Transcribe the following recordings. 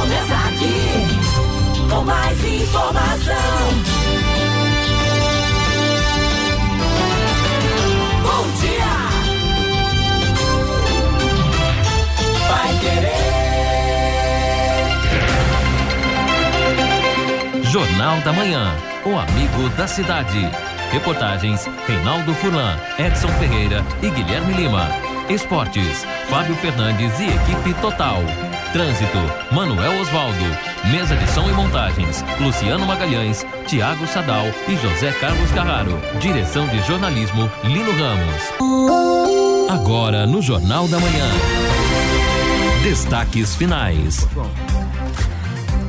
começa aqui, com mais informação. Bom dia. Vai querer. Jornal da Manhã, o amigo da cidade. Reportagens Reinaldo Furlan, Edson Ferreira e Guilherme Lima. Esportes, Fábio Fernandes e equipe total. Trânsito, Manuel Osvaldo. Mesa de som e montagens, Luciano Magalhães, Tiago Sadal e José Carlos Carraro. Direção de jornalismo, Lino Ramos. Agora no Jornal da Manhã. Destaques finais.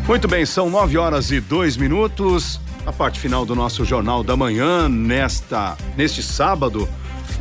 Muito bem, são nove horas e dois minutos. A parte final do nosso Jornal da Manhã, nesta, neste sábado,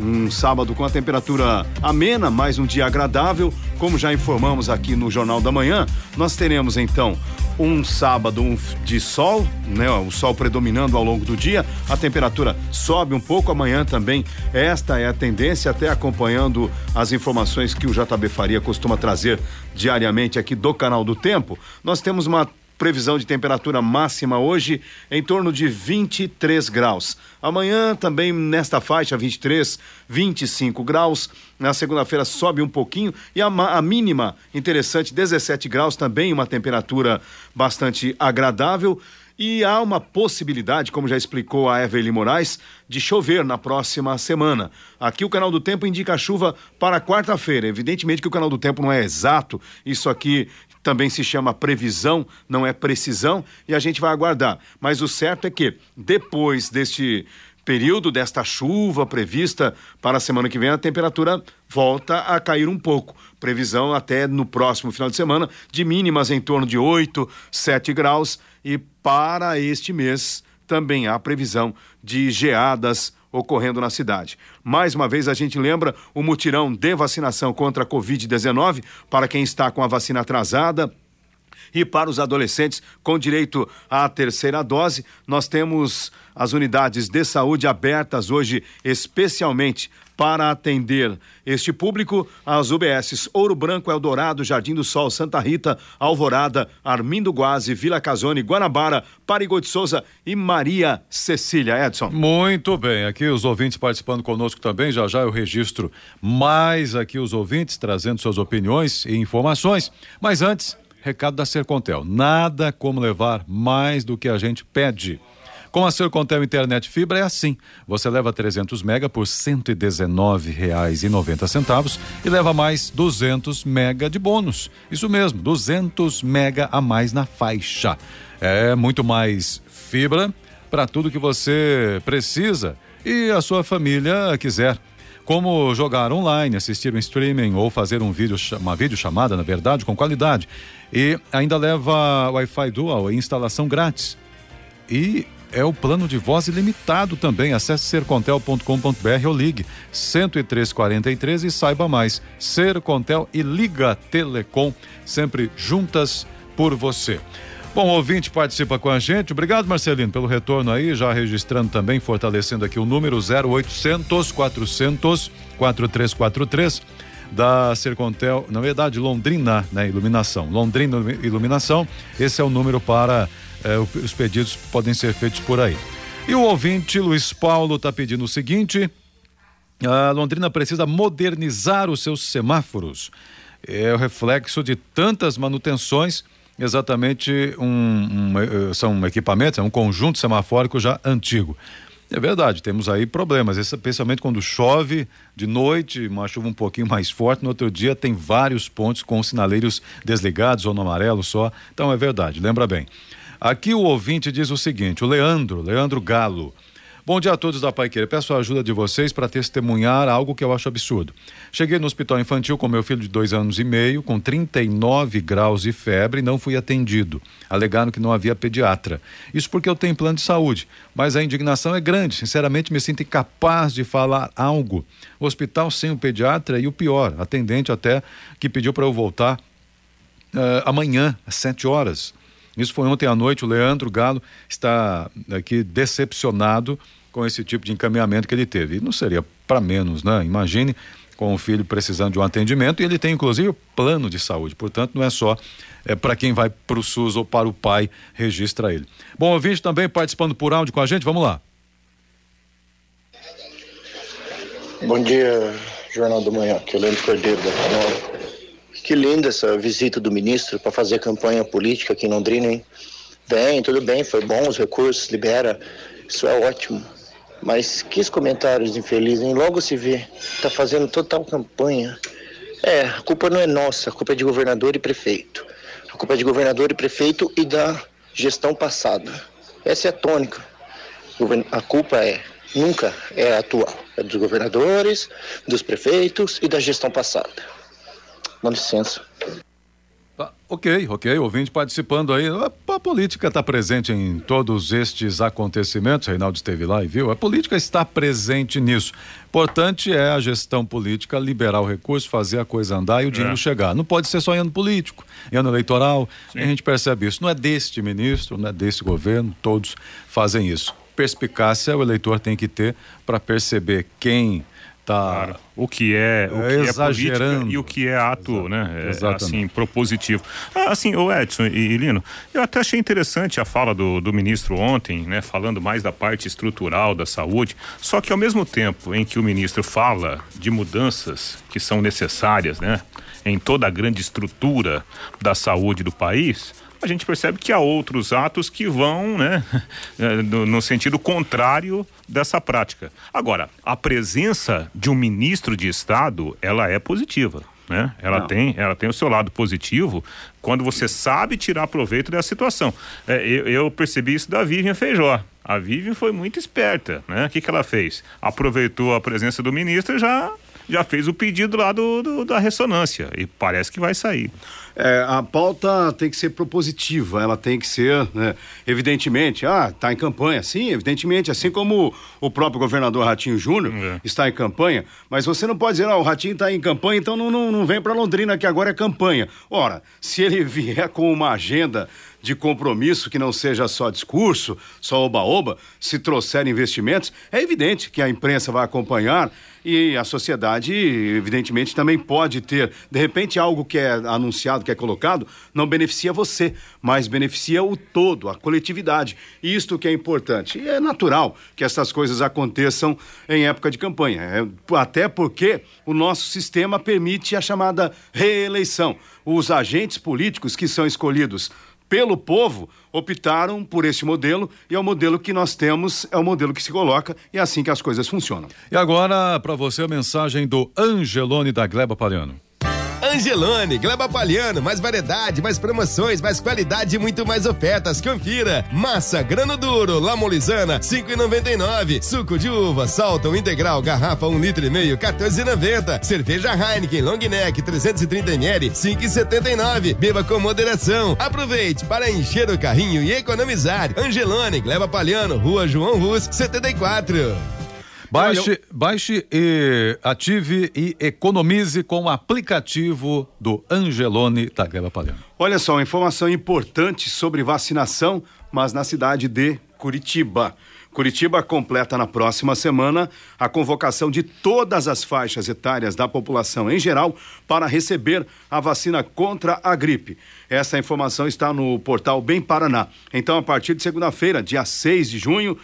um sábado com a temperatura amena, mais um dia agradável. Como já informamos aqui no Jornal da Manhã, nós teremos então um sábado de sol, né? O sol predominando ao longo do dia. A temperatura sobe um pouco amanhã também. Esta é a tendência, até acompanhando as informações que o JB Faria costuma trazer diariamente aqui do canal do Tempo. Nós temos uma Previsão de temperatura máxima hoje em torno de 23 graus. Amanhã também nesta faixa 23, 25 graus. Na segunda-feira sobe um pouquinho e a, a, mínima interessante 17 graus também uma temperatura bastante agradável. E há uma possibilidade, como já explicou a Evelyn Moraes, de chover na próxima semana. Aqui o Canal do Tempo indica chuva para quarta-feira. Evidentemente que o Canal do Tempo não é exato, isso aqui também se chama previsão, não é precisão, e a gente vai aguardar. Mas o certo é que, depois deste período, desta chuva prevista para a semana que vem, a temperatura volta a cair um pouco. Previsão até no próximo final de semana de mínimas em torno de 8, 7 graus, e para este mês também há previsão de geadas ocorrendo na cidade. Mais uma vez, a gente lembra o mutirão de vacinação contra a Covid-19 para quem está com a vacina atrasada. E para os adolescentes com direito à terceira dose, nós temos as unidades de saúde abertas hoje, especialmente para atender este público, as UBSs Ouro Branco, Eldorado, Jardim do Sol, Santa Rita, Alvorada, Armindo Guazi, Vila Casone, Guanabara, Parigô de Souza e Maria Cecília. Edson. Muito bem, aqui os ouvintes participando conosco também, já já eu registro mais aqui os ouvintes trazendo suas opiniões e informações, mas antes, recado da Sercontel, nada como levar mais do que a gente pede. Com a Sercontel Internet Fibra é assim. Você leva 300 mega por R$ 119,90 e leva mais 200 mega de bônus. Isso mesmo, 200 mega a mais na faixa. É muito mais fibra para tudo que você precisa e a sua família quiser como jogar online, assistir um streaming ou fazer um vídeo, uma videochamada, na verdade, com qualidade. E ainda leva Wi-Fi Dual e instalação grátis. E é o plano de voz ilimitado também. Acesse sercontel.com.br ou ligue 10343 e saiba mais. Sercontel e Liga Telecom, sempre juntas por você. Bom, ouvinte participa com a gente. Obrigado, Marcelino, pelo retorno aí, já registrando também, fortalecendo aqui o número 0800 400 4343 da Sercontel, na verdade, Londrina, né, Iluminação. Londrina Iluminação, esse é o número para é, os pedidos podem ser feitos por aí. E o ouvinte Luiz Paulo está pedindo o seguinte: a Londrina precisa modernizar os seus semáforos. É o reflexo de tantas manutenções, exatamente um, um eh, são equipamentos, é um conjunto semafórico já antigo. É verdade, temos aí problemas, especialmente quando chove de noite, uma chuva um pouquinho mais forte, no outro dia tem vários pontos com sinaleiros desligados ou no amarelo só. Então é verdade, lembra bem. Aqui o ouvinte diz o seguinte: o Leandro, Leandro Galo. Bom dia a todos da Pai Querer. Peço a ajuda de vocês para testemunhar algo que eu acho absurdo. Cheguei no hospital infantil com meu filho de dois anos e meio, com 39 graus de febre, e não fui atendido. Alegaram que não havia pediatra. Isso porque eu tenho plano de saúde. Mas a indignação é grande. Sinceramente, me sinto incapaz de falar algo. O hospital sem o pediatra e o pior, atendente até, que pediu para eu voltar uh, amanhã, às 7 horas. Isso foi ontem à noite. O Leandro Galo está aqui decepcionado com esse tipo de encaminhamento que ele teve. E não seria para menos, né? Imagine com o filho precisando de um atendimento e ele tem inclusive plano de saúde, portanto não é só é, para quem vai para o SUS ou para o pai, registra ele. Bom, ouvinte também participando por áudio com a gente, vamos lá. Bom dia, Jornal do Manhã, aqui é o Leandro Cordeiro da Canal. Que linda essa visita do ministro para fazer campanha política aqui em Londrina, hein? Bem, tudo bem, foi bom, os recursos, libera, isso é ótimo. Mas que comentários infelizes, hein? Logo se vê, tá fazendo total campanha. É, a culpa não é nossa, a culpa é de governador e prefeito. A culpa é de governador e prefeito e da gestão passada. Essa é a tônica. A culpa é, nunca é atual. É dos governadores, dos prefeitos e da gestão passada. Dá licença. Ok, ok, ouvinte participando aí. A, a política está presente em todos estes acontecimentos. Reinaldo esteve lá e viu. A política está presente nisso. Importante é a gestão política liberar o recurso, fazer a coisa andar e o dinheiro é. chegar. Não pode ser só em ano político, em ano eleitoral. A gente percebe isso. Não é deste ministro, não é deste governo, todos fazem isso. Perspicácia o eleitor tem que ter para perceber quem Tá. O que é, o que é política e o que é ato, né? É, assim, propositivo. Ah, assim, o Edson e, Lino, eu até achei interessante a fala do, do ministro ontem, né? Falando mais da parte estrutural da saúde. Só que ao mesmo tempo em que o ministro fala de mudanças que são necessárias, né? Em toda a grande estrutura da saúde do país, a gente percebe que há outros atos que vão né, eh, no, sentido contrário dessa prática. Agora, a presença de um ministro de Estado, ela é positiva. Né? Ela tem, ela tem o seu lado positivo quando você sabe tirar proveito dessa situação. É, eu, eu, percebi isso da Vivian Feijó. A Vivian foi muito esperta, né? O que, que ela fez? Aproveitou a presença do ministro e já já fez o pedido lá do, do da ressonância e parece que vai sair. É, a pauta tem que ser propositiva, ela tem que ser, né, evidentemente, ah, está em campanha, sim, evidentemente, assim como o próprio governador Ratinho Júnior é. está em campanha, mas você não pode dizer, ah, o Ratinho está em campanha, então não, não, não vem para Londrina que agora é campanha. Ora, se ele vier com uma agenda de compromisso que não seja só discurso, só oba-oba, se trouxer investimentos, é evidente que a imprensa vai acompanhar e a sociedade, evidentemente, também pode ter, de repente, algo que é anunciado, que é colocado, não beneficia você, mas beneficia o todo, a coletividade. Isto que é importante. E é natural que essas coisas aconteçam em época de campanha, é, até porque o nosso sistema permite a chamada reeleição. Os agentes políticos que são escolhidos pelo povo, optaram por esse modelo e é o modelo que nós temos, é o modelo que se coloca e é assim que as coisas funcionam. E agora, para você, a mensagem do Angelone da Gleba Paliano. Angelone, Gleba Palhano, mais variedade, mais promoções, mais qualidade e muito mais ofertas. Confira. Massa grano duro, lamolizana, 5,99. Suco de uva, salton integral, garrafa 1 um litro e meio, 14,90. Cerveja Heineken Long Neck 330 ml, 5,79. Beba com moderação. Aproveite para encher o carrinho e economizar. Angelone, Gleba Palhano, Rua João Rus, 74. Baixe, baixe e ative e economize com o aplicativo do Angelone da Gleba Palhano. Olha só, informação importante sobre vacinação, mas na cidade de Curitiba. Curitiba completa na próxima semana a convocação de todas as faixas etárias da população em geral para receber a vacina contra a gripe. Essa informação está no portal Bem Paraná. Então, a partir de segunda-feira, dia 6 de junho,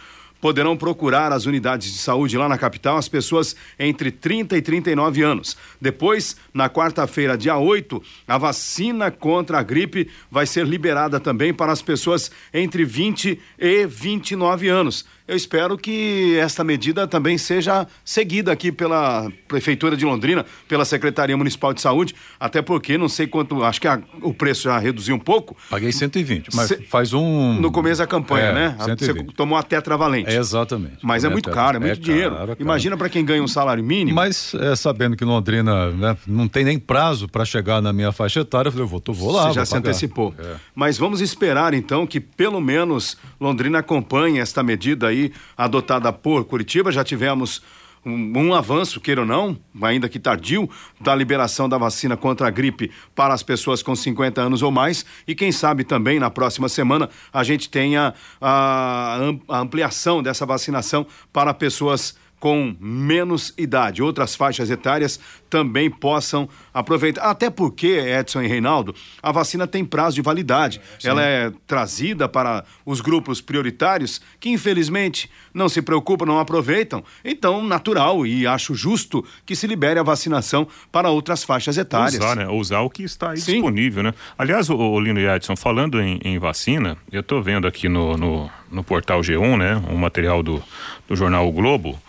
poderão procurar as unidades de saúde lá na capital as pessoas entre 30 e 39 anos. Depois, na quarta-feira, dia 8, a vacina contra a gripe vai ser liberada também para as pessoas entre 20 e 29 anos eu espero que esta medida também seja seguida aqui pela Prefeitura de Londrina, pela Secretaria Municipal de Saúde, até porque não sei quanto, acho que a, o preço já reduziu um pouco. Paguei 120, mas Se, faz um. No começo da campanha, é, né? 120. Você tomou a tetravalente. É, exatamente. Mas é muito caro, é muito é dinheiro. Caro, é Imagina para quem ganha um salário mínimo. Mas é, sabendo que Londrina né, não tem nem prazo para chegar na minha faixa etária, eu falei, eu vou, vou lá. Você já se pagar. antecipou. É. Mas vamos esperar então que pelo menos Londrina acompanhe esta medida aí aí adotada por Curitiba. Já tivemos um, um, avanço, queira ou não, ainda que tardio, da liberação da vacina contra a gripe para as pessoas com 50 anos ou mais. E quem sabe também na próxima semana a gente tenha a, a ampliação dessa vacinação para pessoas com menos idade, outras faixas etárias também possam aproveitar. Até porque, Edson e Reinaldo, a vacina tem prazo de validade. Sim. Ela é trazida para os grupos prioritários que, infelizmente, não se preocupam, não aproveitam. Então, natural e acho justo que se libere a vacinação para outras faixas etárias. Usar, né? Usar o que está aí disponível, né? Aliás, o, o Lino e Edson, falando em, em vacina, eu estou vendo aqui no, no, no portal G1, né? Um material do, do jornal o Globo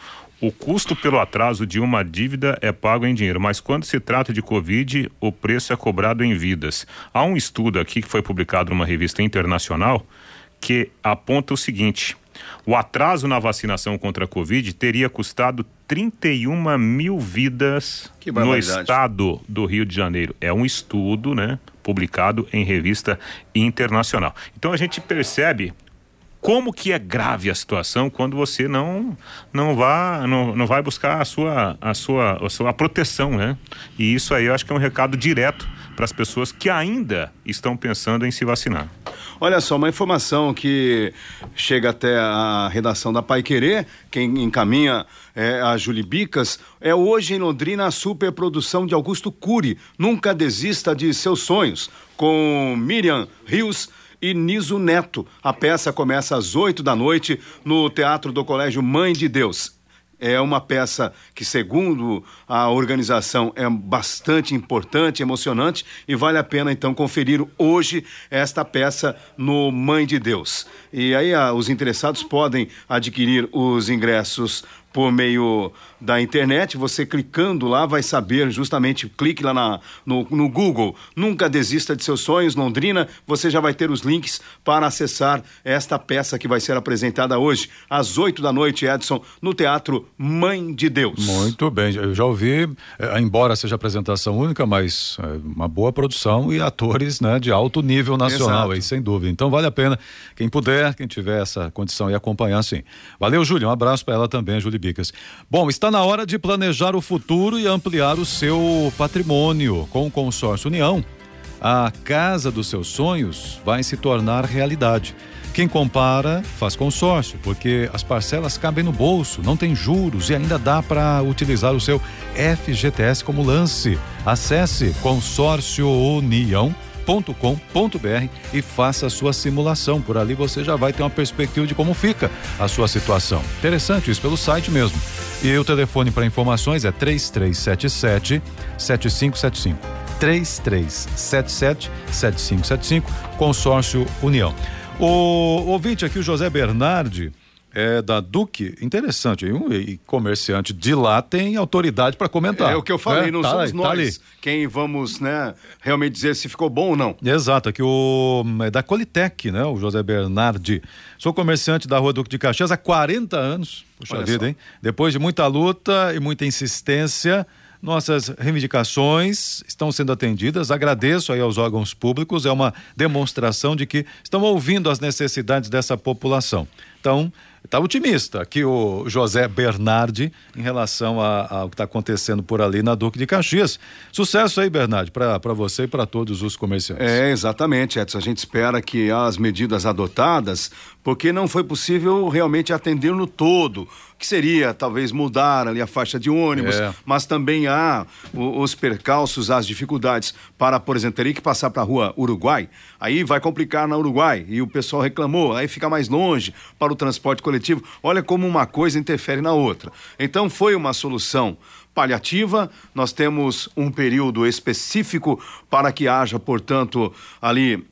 o custo pelo atraso de uma dívida é pago em dinheiro, mas quando se trata de Covid, o preço é cobrado em vidas. Há um estudo aqui que foi publicado numa revista internacional que aponta o seguinte: o atraso na vacinação contra a Covid teria custado 31 mil vidas no estado do Rio de Janeiro. É um estudo, né? Publicado em revista internacional. Então a gente percebe como que é grave a situação quando você não não vá não, não vai buscar a sua a sua a sua proteção, né? E isso aí eu acho que é um recado direto para as pessoas que ainda estão pensando em se vacinar. Olha só, uma informação que chega até a redação da Pai Querer, quem encaminha é a Julie Bicas, é hoje em Londrina a superprodução de Augusto Cury. Nunca desista de seus sonhos, com Miriam Rios e Niso Neto. A peça começa às 8 da noite no Teatro do Colégio Mãe de Deus. É uma peça que, segundo a organização, é bastante importante, emocionante e vale a pena então conferir hoje esta peça no Mãe de Deus. E aí a, os interessados podem adquirir os ingressos por meio da internet, você clicando lá vai saber justamente, clique lá na, no, no Google, nunca desista de seus sonhos, Londrina, você já vai ter os links para acessar esta peça que vai ser apresentada hoje, às 8 da noite, Edson, no Teatro Mãe de Deus. Muito bem, eu já ouvi, é, embora seja apresentação única, mas é, uma boa produção e atores né, de alto nível nacional, aí, sem dúvida. Então vale a pena, quem puder, quem tiver essa condição e acompanhar, sim. Valeu, Júlio, um abraço para ela também, Júlio Bom, está na hora de planejar o futuro e ampliar o seu patrimônio. Com o consórcio União, a casa dos seus sonhos vai se tornar realidade. Quem compara faz consórcio, porque as parcelas cabem no bolso, não tem juros e ainda dá para utilizar o seu FGTS como lance. Acesse consórcio Com.br e faça a sua simulação. Por ali você já vai ter uma perspectiva de como fica a sua situação. Interessante isso pelo site mesmo. E o telefone para informações é 3377 7575. 3377 7575, Consórcio União. O ouvinte aqui, o José Bernardi, é da Duque, interessante, um comerciante de lá tem autoridade para comentar. É o que eu falei, é, não tá, somos tá nós tá quem vamos, né, realmente dizer se ficou bom ou não. Exato, aqui o é da Colitec, né, o José Bernardi. Sou comerciante da Rua Duque de Caxias há 40 anos. Puxa Olha vida, só. hein? Depois de muita luta e muita insistência, nossas reivindicações estão sendo atendidas. Agradeço aí aos órgãos públicos, é uma demonstração de que estão ouvindo as necessidades dessa população. Então, está otimista aqui o José Bernardi em relação ao que está acontecendo por ali na Duque de Caxias. Sucesso aí, Bernardi, para você e para todos os comerciantes. É, exatamente, Edson. A gente espera que as medidas adotadas, porque não foi possível realmente atender no todo que seria talvez mudar ali a faixa de ônibus, é. mas também há os percalços, as dificuldades para, por exemplo, teria que passar para a rua Uruguai, aí vai complicar na Uruguai e o pessoal reclamou, aí fica mais longe para o transporte coletivo. Olha como uma coisa interfere na outra. Então foi uma solução paliativa, nós temos um período específico para que haja, portanto, ali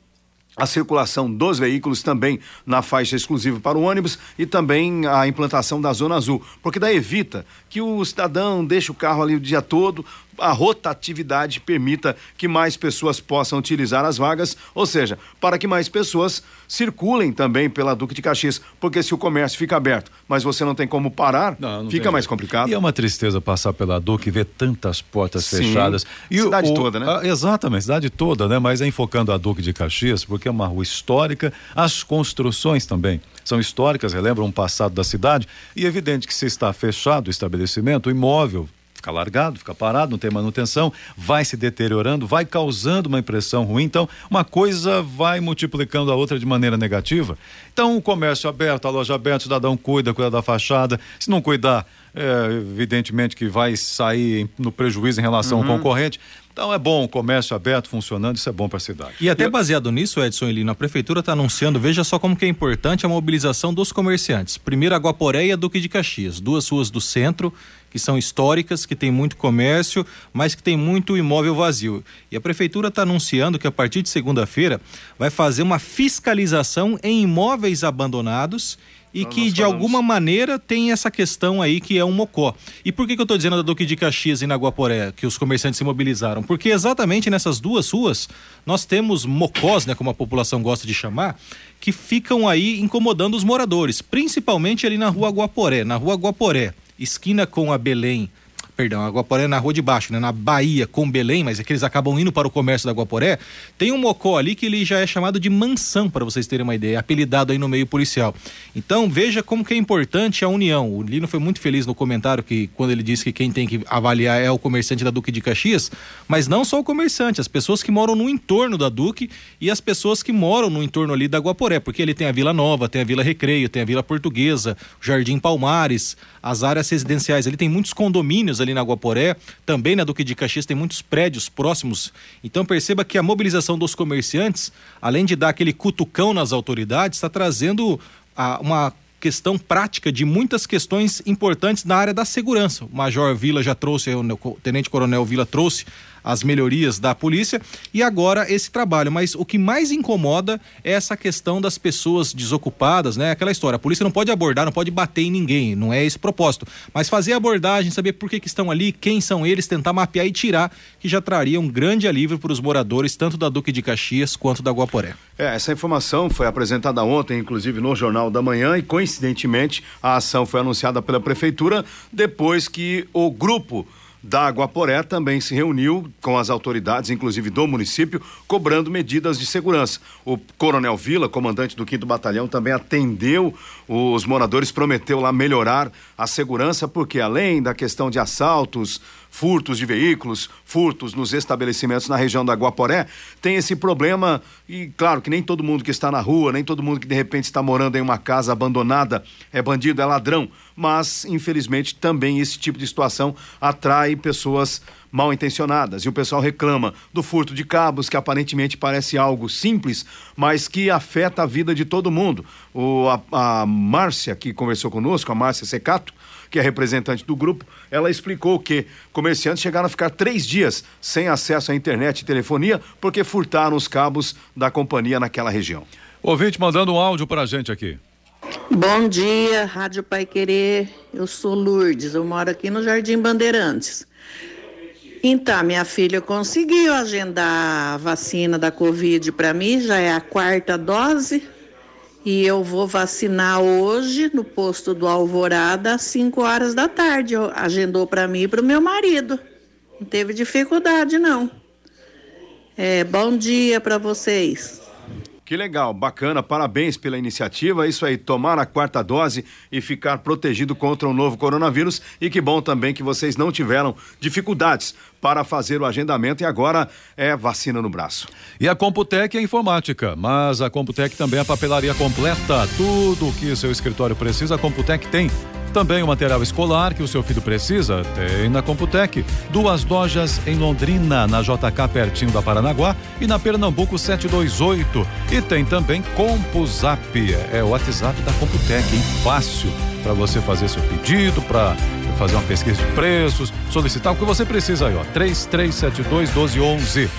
a circulação dos veículos também na faixa exclusiva para o ônibus e também a implantação da zona azul, porque daí evita que o cidadão deixe o carro ali o dia todo, a rotatividade permita que mais pessoas possam utilizar as vagas, ou seja, para que mais pessoas circulem também pela Duque de Caxias, porque se o comércio fica aberto, mas você não tem como parar, não, não fica mais jeito. complicado. E é uma tristeza passar pela Duque e ver tantas portas Sim. fechadas. E cidade o, toda, né? A, exatamente, cidade toda, né? Mas é enfocando a Duque de Caxias, porque é uma rua histórica, as construções também são históricas, relembram um passado da cidade, e é evidente que se está fechado o estabelecimento, o imóvel fica largado, fica parado, não tem manutenção, vai se deteriorando, vai causando uma impressão ruim. Então, uma coisa vai multiplicando a outra de maneira negativa. Então, o comércio aberto, a loja aberta, o cidadão cuida, cuida da fachada. Se não cuidar, é, evidentemente que vai sair no prejuízo em relação uhum. ao concorrente. Então é bom o comércio aberto funcionando, isso é bom para a cidade. E até baseado nisso, Edson Elino, a prefeitura está anunciando, veja só como que é importante a mobilização dos comerciantes. Primeiro a Guaporé e a Duque de Caxias, duas ruas do centro que são históricas, que tem muito comércio, mas que tem muito imóvel vazio. E a prefeitura está anunciando que a partir de segunda-feira vai fazer uma fiscalização em imóveis abandonados e Nós que de alguma maneira tem essa questão aí que é um mocó. E por que, que eu estou dizendo da Duque de Caxias e na Guaporé, que os comerciantes se mobilizaram? Porque exatamente nessas duas ruas nós temos mocós, né, como a população gosta de chamar, que ficam aí incomodando os moradores, principalmente ali na rua Guaporé. Na rua Guaporé, esquina com a Belém, perdão, a Guaporé na rua de baixo, né? Na Bahia com Belém, mas é que eles acabam indo para o comércio da Guaporé. Tem um mocó ali que ele já é chamado de mansão, para vocês terem uma ideia, é apelidado aí no meio policial. Então, veja como que é importante a união. O Lino foi muito feliz no comentário que quando ele disse que quem tem que avaliar é o comerciante da Duque de Caxias, mas não só o comerciante, as pessoas que moram no entorno da Duque e as pessoas que moram no entorno ali da Guaporé, porque ele tem a Vila Nova, tem a Vila Recreio, tem a Vila Portuguesa, Jardim Palmares, as áreas residenciais. Ele tem muitos condomínios ali na Guaporé, também na Duque de Caxias tem muitos prédios próximos. Então perceba que a mobilização dos comerciantes, além de dar aquele cutucão nas autoridades, está trazendo a, uma questão prática de muitas questões importantes na área da segurança. O Major Vila já trouxe, o Tenente Coronel Vila trouxe as melhorias da polícia e agora esse trabalho. Mas o que mais incomoda é essa questão das pessoas desocupadas, né? Aquela história. A polícia não pode abordar, não pode bater em ninguém, não é esse propósito. Mas fazer a abordagem, saber por que, que estão ali, quem são eles, tentar mapear e tirar, que já traria um grande alívio para os moradores, tanto da Duque de Caxias quanto da Guaporé. É, essa informação foi apresentada ontem, inclusive no Jornal da Manhã, e coincidentemente a ação foi anunciada pela Prefeitura depois que o grupo da Guaporé também se reuniu com as autoridades, inclusive do município, cobrando medidas de segurança. O Coronel Vila, comandante do 5 Batalhão, também atendeu os moradores, prometeu lá melhorar a segurança, porque além da questão de assaltos, furtos de veículos, furtos nos estabelecimentos na região da Guaporé, tem esse problema e claro que nem todo mundo que está na rua, nem todo mundo que de repente está morando em uma casa abandonada é bandido, é ladrão, mas infelizmente também esse tipo de situação atrai pessoas mal intencionadas e o pessoal reclama do furto de cabos que aparentemente parece algo simples, mas que afeta a vida de todo mundo. O, a, a Márcia que conversou conosco, a Márcia Secato, que é representante do grupo, ela explicou que comerciantes chegaram a ficar três dias sem acesso à internet e telefonia porque furtaram os cabos da companhia naquela região. Ouvinte mandando um áudio para a gente aqui. Bom dia, Rádio Pai Querer. Eu sou Lourdes, eu moro aqui no Jardim Bandeirantes. Então, minha filha conseguiu agendar a vacina da Covid para mim, já é a quarta dose. E eu vou vacinar hoje no posto do Alvorada às 5 horas da tarde. Agendou para mim e para o meu marido. Não teve dificuldade, não. É, bom dia para vocês. Que legal, bacana, parabéns pela iniciativa. Isso aí, tomar a quarta dose e ficar protegido contra o novo coronavírus. E que bom também que vocês não tiveram dificuldades para fazer o agendamento e agora é vacina no braço. E a Computec é informática, mas a Computec também é papelaria completa. Tudo o que seu escritório precisa, a Computec tem. Também o material escolar que o seu filho precisa tem na Computec. Duas lojas em Londrina, na JK pertinho da Paranaguá e na Pernambuco 728. E tem também CompuZap, é o WhatsApp da Computec, hein? Fácil para você fazer seu pedido, para fazer uma pesquisa de preços, solicitar o que você precisa aí, ó. 3372 1211.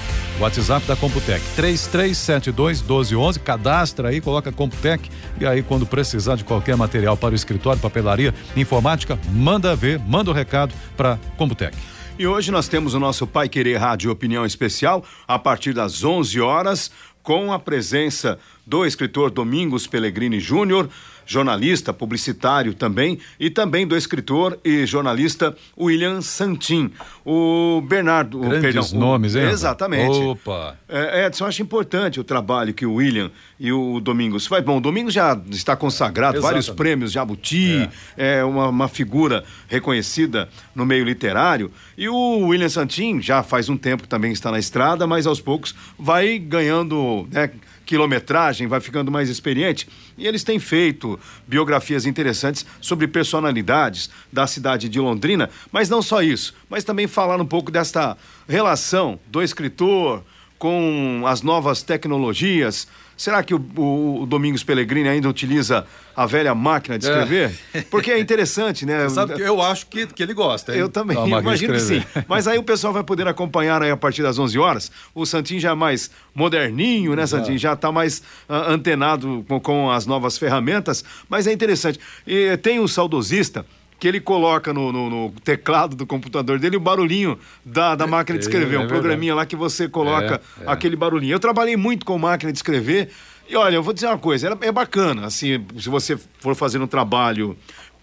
WhatsApp da Computec, 3372 1211. Cadastra aí, coloca Computec e aí, quando precisar de qualquer material para o escritório, papelaria, informática, manda ver, manda o recado para Computec. E hoje nós temos o nosso Pai Querer Rádio Opinião Especial a partir das 11 horas com a presença do escritor Domingos Pellegrini Júnior jornalista, publicitário também, e também do escritor e jornalista William Santin. O Bernardo, Grandes perdão, nomes, hein? Exatamente. Opa. É, Edson, acho importante o trabalho que o William e o Domingos faz. Bom, o Domingos já está consagrado, Exatamente. vários prêmios, Jabuti, é, é uma, uma, figura reconhecida no meio literário. E o William Santin já faz um tempo que também está na estrada, mas aos poucos vai ganhando né, quilometragem, vai ficando mais experiente. E eles têm feito biografias interessantes sobre personalidades da cidade de Londrina, mas não só isso, mas também falar um pouco desta relação do escritor com as novas tecnologias. Será que o, o, o Domingos Pellegrini ainda utiliza a velha máquina de escrever? É. Porque é interessante, né? sabe que eu acho que, que ele gosta. Hein? Eu também, imagino que sim. Mas aí o pessoal vai poder acompanhar aí a partir das 11 horas. O Santinho já é mais moderninho, né, Santinho? Já está mais uh, antenado com, com, as novas ferramentas. Mas é interessante. E tem um saudosista que ele coloca no, no, no, teclado do computador dele o barulhinho da, da máquina de escrever, é, é um programinha lá que você coloca é, é. aquele barulhinho. Eu trabalhei muito com máquina de escrever e olha, eu vou dizer uma coisa, é bacana, assim, se você for fazer um trabalho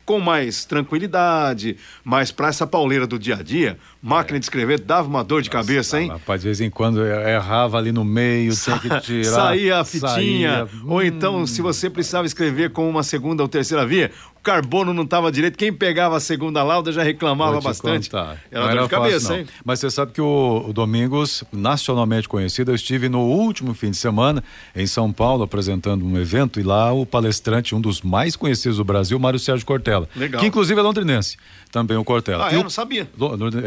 com mais tranquilidade, mas para essa pauleira do dia a dia, máquina é. de escrever dava uma dor de Nossa, cabeça, hein? Rapaz, de vez em quando errava ali no meio, Sa tinha que tirar. Saía a fitinha, saía... ou então hum. se você precisava escrever com uma segunda ou terceira via, carbono não estava direito. Quem pegava a segunda lauda já reclamava bastante. Contar. Era dor de cabeça, fácil, hein? Mas você sabe que o, o, Domingos, nacionalmente conhecido, eu estive no último fim de semana em São Paulo apresentando um evento e lá o palestrante, um dos mais conhecidos do Brasil, Mário Sérgio Cortella. Legal. Que inclusive é londrinense. Também o Cortella. Ah, eu não sabia.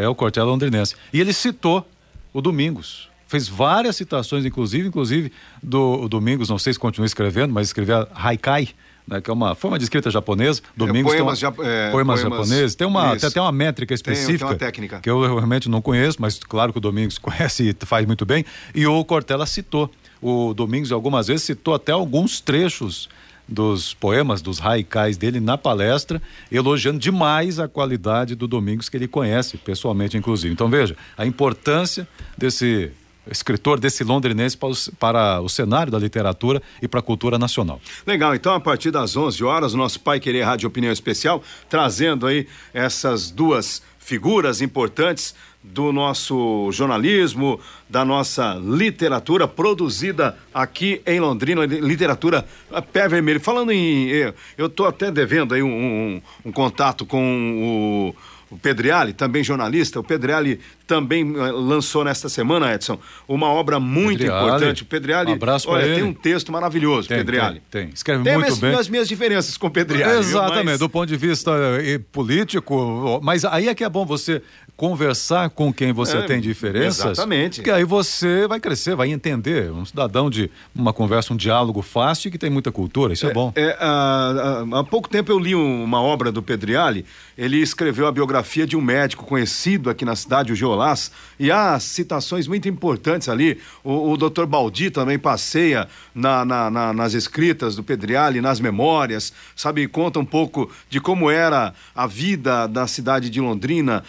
É o Cortella londrinense. E ele citou o Domingos fez várias citações, inclusive, inclusive do Domingos, não sei se continua escrevendo, mas escrevia Haikai, né, que é uma forma de escrita japonesa. É, Domingos é, poemas, tem uma, é, poemas, poemas japoneses. Tem uma, tem até uma métrica específica. Tem, tem, uma técnica. Que eu realmente não conheço, mas claro que o Domingos conhece e faz muito bem. E o Cortella citou. O Domingos algumas vezes citou até alguns trechos dos poemas, dos haikais dele na palestra, elogiando demais a qualidade do Domingos que ele conhece pessoalmente, inclusive. Então veja a importância desse escritor desse londrinense para o, para o cenário da literatura e para a cultura nacional. Legal, então a partir das 11 horas, o nosso Pai Querer Rádio Opinião Especial, trazendo aí essas duas figuras importantes do nosso jornalismo, da nossa literatura produzida aqui em Londrina, literatura pé vermelho. Falando em. Eu estou até devendo aí um, um, um contato com o o Pedreali, também jornalista, o Pedreali também uh, lançou nesta semana, Edson, uma obra muito Pedreali, importante. O Pedreali, um abraço olha, ele. tem um texto maravilhoso, tem, Pedreali. Tem, tem. escreve tem muito bem. Tem as minhas diferenças com o Pedreali. Exatamente, mas... do ponto de vista eh, político, mas aí é que é bom você conversar com quem você é, tem diferenças. Exatamente. Que aí você vai crescer, vai entender. Um cidadão de uma conversa, um diálogo fácil e que tem muita cultura, isso é, é bom. É, há, há pouco tempo eu li uma obra do Pedriali, ele escreveu a biografia de um médico conhecido aqui na cidade, o Geolás, e há citações muito importantes ali. O, o doutor Baldi também passeia na, na, na, nas escritas do Pedriali, nas memórias, sabe, conta um pouco de como era a vida da cidade de Londrina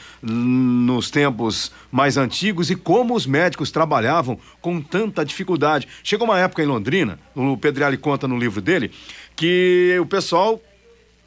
nos tempos mais antigos e como os médicos trabalhavam com tanta dificuldade. Chegou uma época em Londrina, o Pedreali conta no livro dele, que o pessoal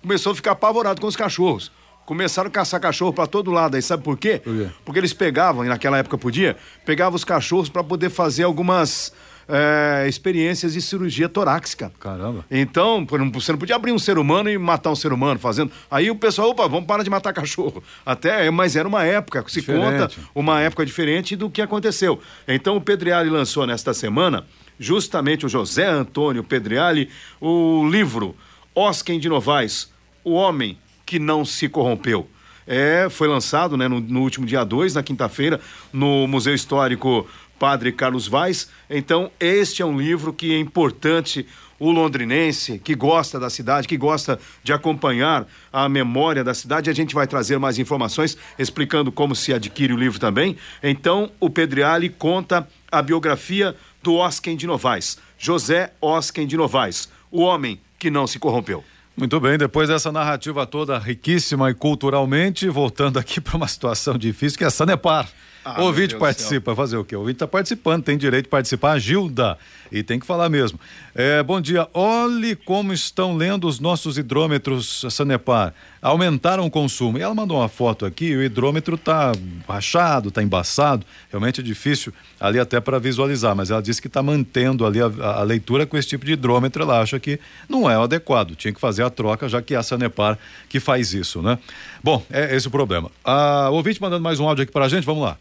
começou a ficar apavorado com os cachorros. Começaram a caçar cachorro para todo lado. Aí sabe por quê? por quê? Porque eles pegavam, e naquela época podia, pegavam os cachorros para poder fazer algumas é, experiências de cirurgia torácica. Caramba. Então, você não podia abrir um ser humano e matar um ser humano fazendo. Aí o pessoal, opa, vamos parar de matar cachorro. Até, mas era uma época, se diferente. conta uma época diferente do que aconteceu. Então o Pedriali lançou nesta semana, justamente o José Antônio Pedriali, o livro Osken de Novaes, O Homem que Não Se Corrompeu. É, foi lançado né, no, no último dia 2, na quinta-feira, no Museu Histórico Padre Carlos Vaz. Então, este é um livro que é importante o londrinense que gosta da cidade, que gosta de acompanhar a memória da cidade. A gente vai trazer mais informações explicando como se adquire o livro também. Então, o Pedriali conta a biografia do Osken de Novaes, José Osken de Novaes, o homem que não se corrompeu. Muito bem, depois dessa narrativa toda riquíssima e culturalmente, voltando aqui para uma situação difícil que é a Sanepar. Ah, o ouvinte participa, fazer o quê? O ouvinte está participando, tem direito de participar. A Gilda, e tem que falar mesmo. É, bom dia, olhe como estão lendo os nossos hidrômetros Sanepar. Aumentaram o consumo. E ela mandou uma foto aqui, o hidrômetro está rachado, está embaçado. Realmente é difícil ali até para visualizar, mas ela disse que está mantendo ali a, a, leitura com esse tipo de hidrômetro. Ela acha que não é o adequado. Tinha que fazer a troca, já que é a Sanepar que faz isso, né? Bom, é esse o problema. A, o ouvinte mandando mais um áudio aqui para a gente, vamos lá.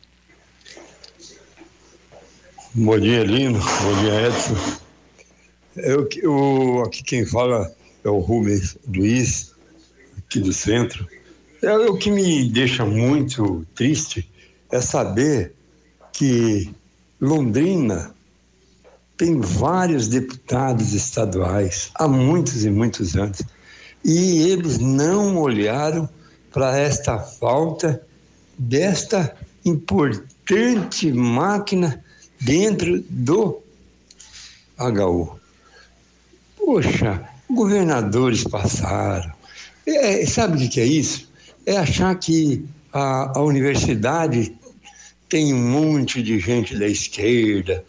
Bom dia, Lino. Bom dia, Edson. Eu, eu, aqui quem fala é o Rubens Luiz, aqui do centro. É, o que me deixa muito triste é saber que Londrina tem vários deputados estaduais há muitos e muitos anos e eles não olharam para esta falta desta importante máquina dentro do HU. Poxa, governadores passaram. É, sabe o que é isso? É achar que a, a universidade tem um monte de gente da esquerda,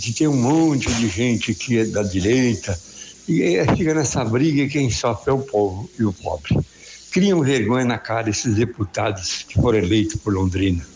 que tem um monte de gente que é da direita, e é, fica nessa briga e quem sofre é o povo e o pobre. Criam vergonha na cara esses deputados que foram eleitos por Londrina.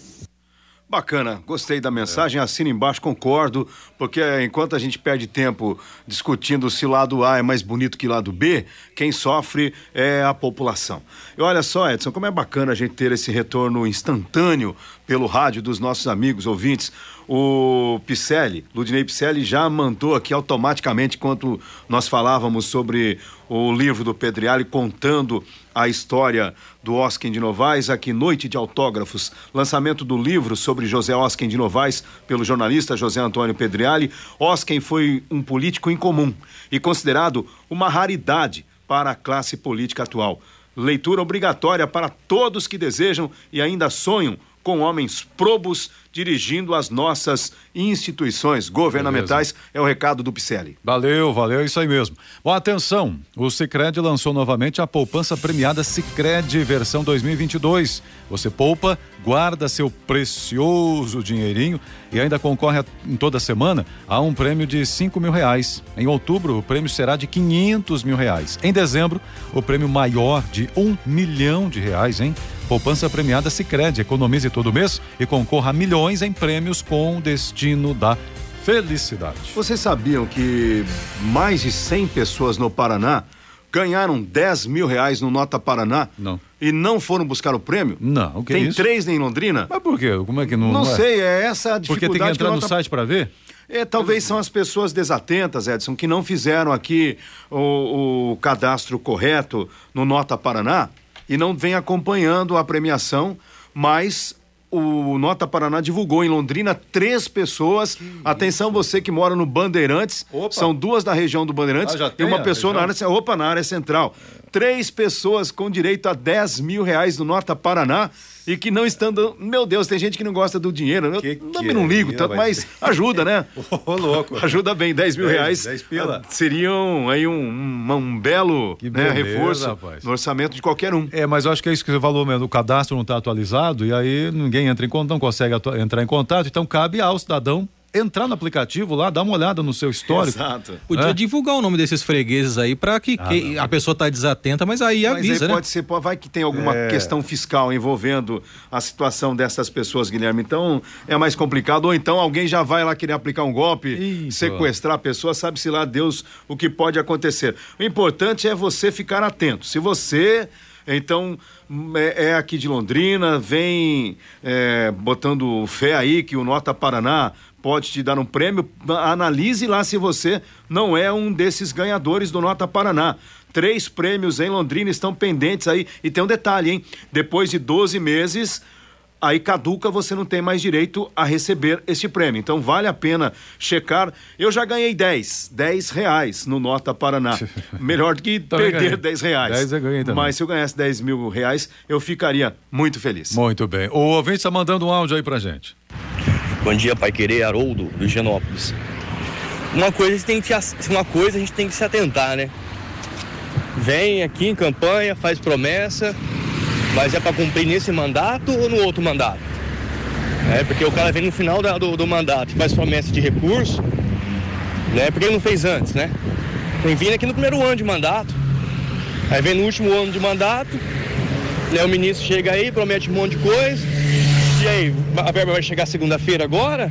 Bacana, gostei da mensagem, é. assino embaixo, concordo, porque enquanto a gente perde tempo discutindo se lado A é mais bonito que lado B, quem sofre é a população. E olha só, Edson, como é bacana a gente ter esse retorno instantâneo pelo rádio dos nossos amigos ouvintes. O Picelli, Ludinei Picelli, já mandou aqui automaticamente, enquanto nós falávamos sobre o livro do Pedriali, contando a história do Osken de Novaes, aqui Noite de Autógrafos, lançamento do livro sobre José Osken de Novaes, pelo jornalista José Antônio Pedriali. Osken foi um político incomum e considerado uma raridade para a classe política atual. Leitura obrigatória para todos que desejam e ainda sonham com homens probos dirigindo as nossas instituições governamentais. Beleza. É o recado do Picelli. Valeu, valeu, é isso aí mesmo. Bom, atenção, o Cicred lançou novamente a poupança premiada Cicred versão 2022. Você poupa, guarda seu precioso dinheirinho e ainda concorre a, em toda semana a um prêmio de 5 mil reais. Em outubro, o prêmio será de 500 mil reais. Em dezembro, o prêmio maior de um milhão de reais, hein? Poupança premiada Sicredi, economize todo mês e concorra a milhões em prêmios com destino da felicidade. Vocês sabiam que mais de 100 pessoas no Paraná ganharam 10 mil reais no Nota Paraná? Não. E não foram buscar o prêmio? Não, o que Tem é isso? três em Londrina? Mas por quê? Como é que não Não, não é? sei, é essa a dificuldade. Porque tem que entrar que nota... no site para ver? É, talvez são as pessoas desatentas, Edson, que não fizeram aqui o, o cadastro correto no Nota Paraná e não vem acompanhando a premiação, mas o Nota Paraná divulgou em Londrina três pessoas. Que Atenção, isso? você que mora no Bandeirantes. Opa. São duas da região do Bandeirantes ah, e uma pessoa na área, opa, na área central. É. Três pessoas com direito a 10 mil reais no Nota Paraná e que não estão dando. Meu Deus, tem gente que não gosta do dinheiro. Eu que também não ligo tanto, mas ajuda, né? Ô, louco. Ajuda bem, 10 mil 10, reais. 10 pila. Seriam aí um, um, um belo né, beleza, reforço rapaz. no orçamento de qualquer um. É, mas eu acho que é isso que você falou mesmo. O cadastro não está atualizado e aí ninguém entra em contato, não consegue entrar em contato, então cabe ao cidadão entrar no aplicativo lá, dar uma olhada no seu histórico. Exato. Podia é? divulgar o nome desses fregueses aí para que, ah, que a pessoa tá desatenta, mas aí mas avisa, aí né? pode ser, vai que tem alguma é... questão fiscal envolvendo a situação dessas pessoas, Guilherme. Então é mais complicado. Ou então alguém já vai lá querer aplicar um golpe, Isso. sequestrar a pessoa, sabe-se lá Deus o que pode acontecer. O importante é você ficar atento. Se você então, é, é, aqui de Londrina, vem é, botando fé aí que o Nota Paraná pode te dar um prêmio. Analise lá se você não é um desses ganhadores do Nota Paraná. Três prêmios em Londrina estão pendentes aí. E tem um detalhe, hein? Depois de 12 meses, aí caduca, você não tem mais direito a receber este prêmio. Então vale a pena checar. Eu já ganhei 10, 10 reais no Nota Paraná. Melhor do que perder ganhei. 10 reais. 10 eu ganhei também. Mas se eu ganhasse 10 mil reais, eu ficaria muito feliz. Muito bem. O ouvinte está mandando um áudio aí pra gente. Bom dia, Pai Querer, Haroldo, do Genópolis. Uma coisa, a gente tem que, uma coisa a gente tem que se atentar, né? vem aqui em campanha, faz promessa, mas é para cumprir nesse mandato ou no outro mandato? É, porque o cara vem no final da, do, do mandato faz promessa de recurso, né? Porque ele não fez antes, né? Tem vindo aqui no primeiro ano de mandato, aí vem no último ano de mandato, né? O ministro chega aí, promete um monte de coisa, e aí, a verba vai chegar segunda-feira agora?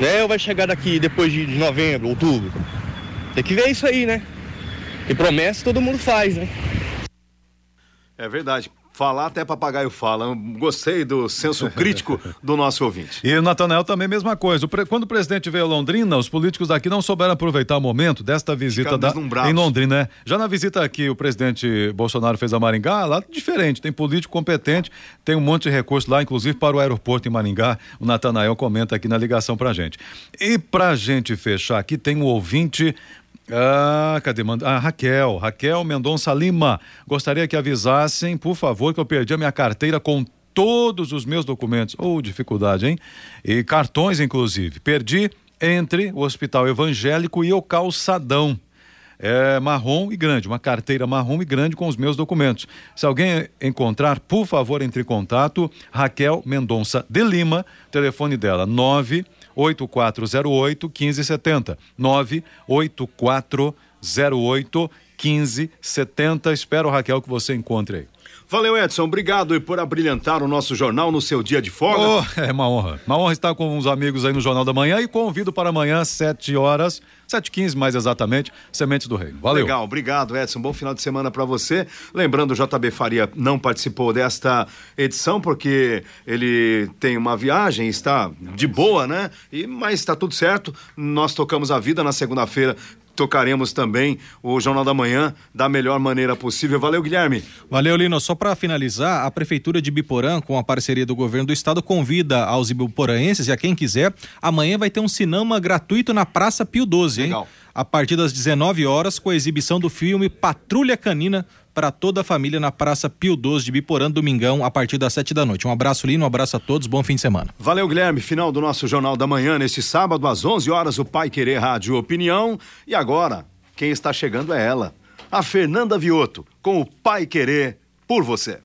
Né? Ou vai chegar daqui depois de novembro, outubro? Tem que ver isso aí, né? Que promessa todo mundo faz, né? É verdade. Falar até papagaio fala. Gostei do senso crítico do nosso ouvinte. E o Natanael também, mesma coisa. Quando o presidente veio a Londrina, os políticos daqui não souberam aproveitar o momento desta visita da, em Londrina, né? Já na visita aqui, o presidente Bolsonaro fez a Maringá, lá diferente, tem político competente, tem um monte de recurso lá, inclusive para o aeroporto em Maringá. O Natanael comenta aqui na ligação pra gente. E pra gente fechar aqui, tem um ouvinte ah, cadê? Ah, Raquel, Raquel Mendonça Lima. Gostaria que avisassem, por favor, que eu perdi a minha carteira com todos os meus documentos. Ou oh, dificuldade, hein? E cartões, inclusive. Perdi entre o Hospital Evangélico e o Calçadão. É marrom e grande, uma carteira marrom e grande com os meus documentos. Se alguém encontrar, por favor, entre em contato. Raquel Mendonça de Lima, telefone dela 9 8408 1570. 98408 1570. Espero, Raquel, que você encontre aí. Valeu, Edson. Obrigado por abrilhantar o nosso jornal no seu dia de folga. Oh, é uma honra. Uma honra estar com os amigos aí no Jornal da Manhã e convido para amanhã, 7 horas, 7h15 mais exatamente, Sementes do Reino. Valeu. Legal, obrigado, Edson. Bom final de semana para você. Lembrando, o JB Faria não participou desta edição porque ele tem uma viagem, está de boa, né? E, mas está tudo certo. Nós tocamos a vida na segunda-feira tocaremos também o Jornal da Manhã da melhor maneira possível. Valeu, Guilherme. Valeu, Lino. Só para finalizar, a Prefeitura de Biporã, com a parceria do governo do estado, convida aos ibiporaenses e a quem quiser, amanhã vai ter um cinema gratuito na Praça Pio 12, hein? Legal. A partir das 19 horas, com a exibição do filme Patrulha Canina, para toda a família na Praça Pio 12 de Biporã, domingão, a partir das 7 da noite. Um abraço, Lino, um abraço a todos, bom fim de semana. Valeu, Guilherme. Final do nosso Jornal da Manhã, neste sábado, às 11 horas, o Pai Querer Rádio Opinião. E agora, quem está chegando é ela, a Fernanda Vioto, com o Pai Querer por você.